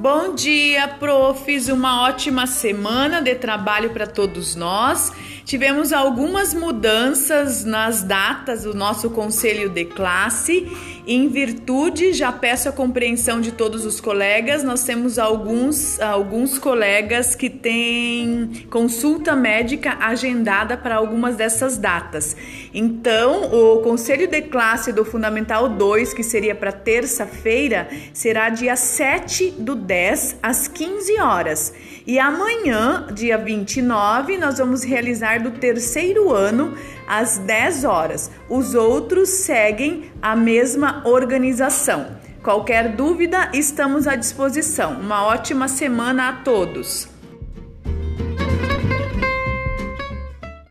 Bom dia, profs. Uma ótima semana de trabalho para todos nós. Tivemos algumas mudanças nas datas do nosso conselho de classe. Em virtude, já peço a compreensão de todos os colegas, nós temos alguns, alguns colegas que têm consulta médica agendada para algumas dessas datas. Então, o conselho de classe do Fundamental 2, que seria para terça-feira, será dia 7 do 10 às 15 horas. E amanhã, dia 29, nós vamos realizar do terceiro ano às 10 horas. Os outros seguem a mesma organização. Qualquer dúvida, estamos à disposição. Uma ótima semana a todos!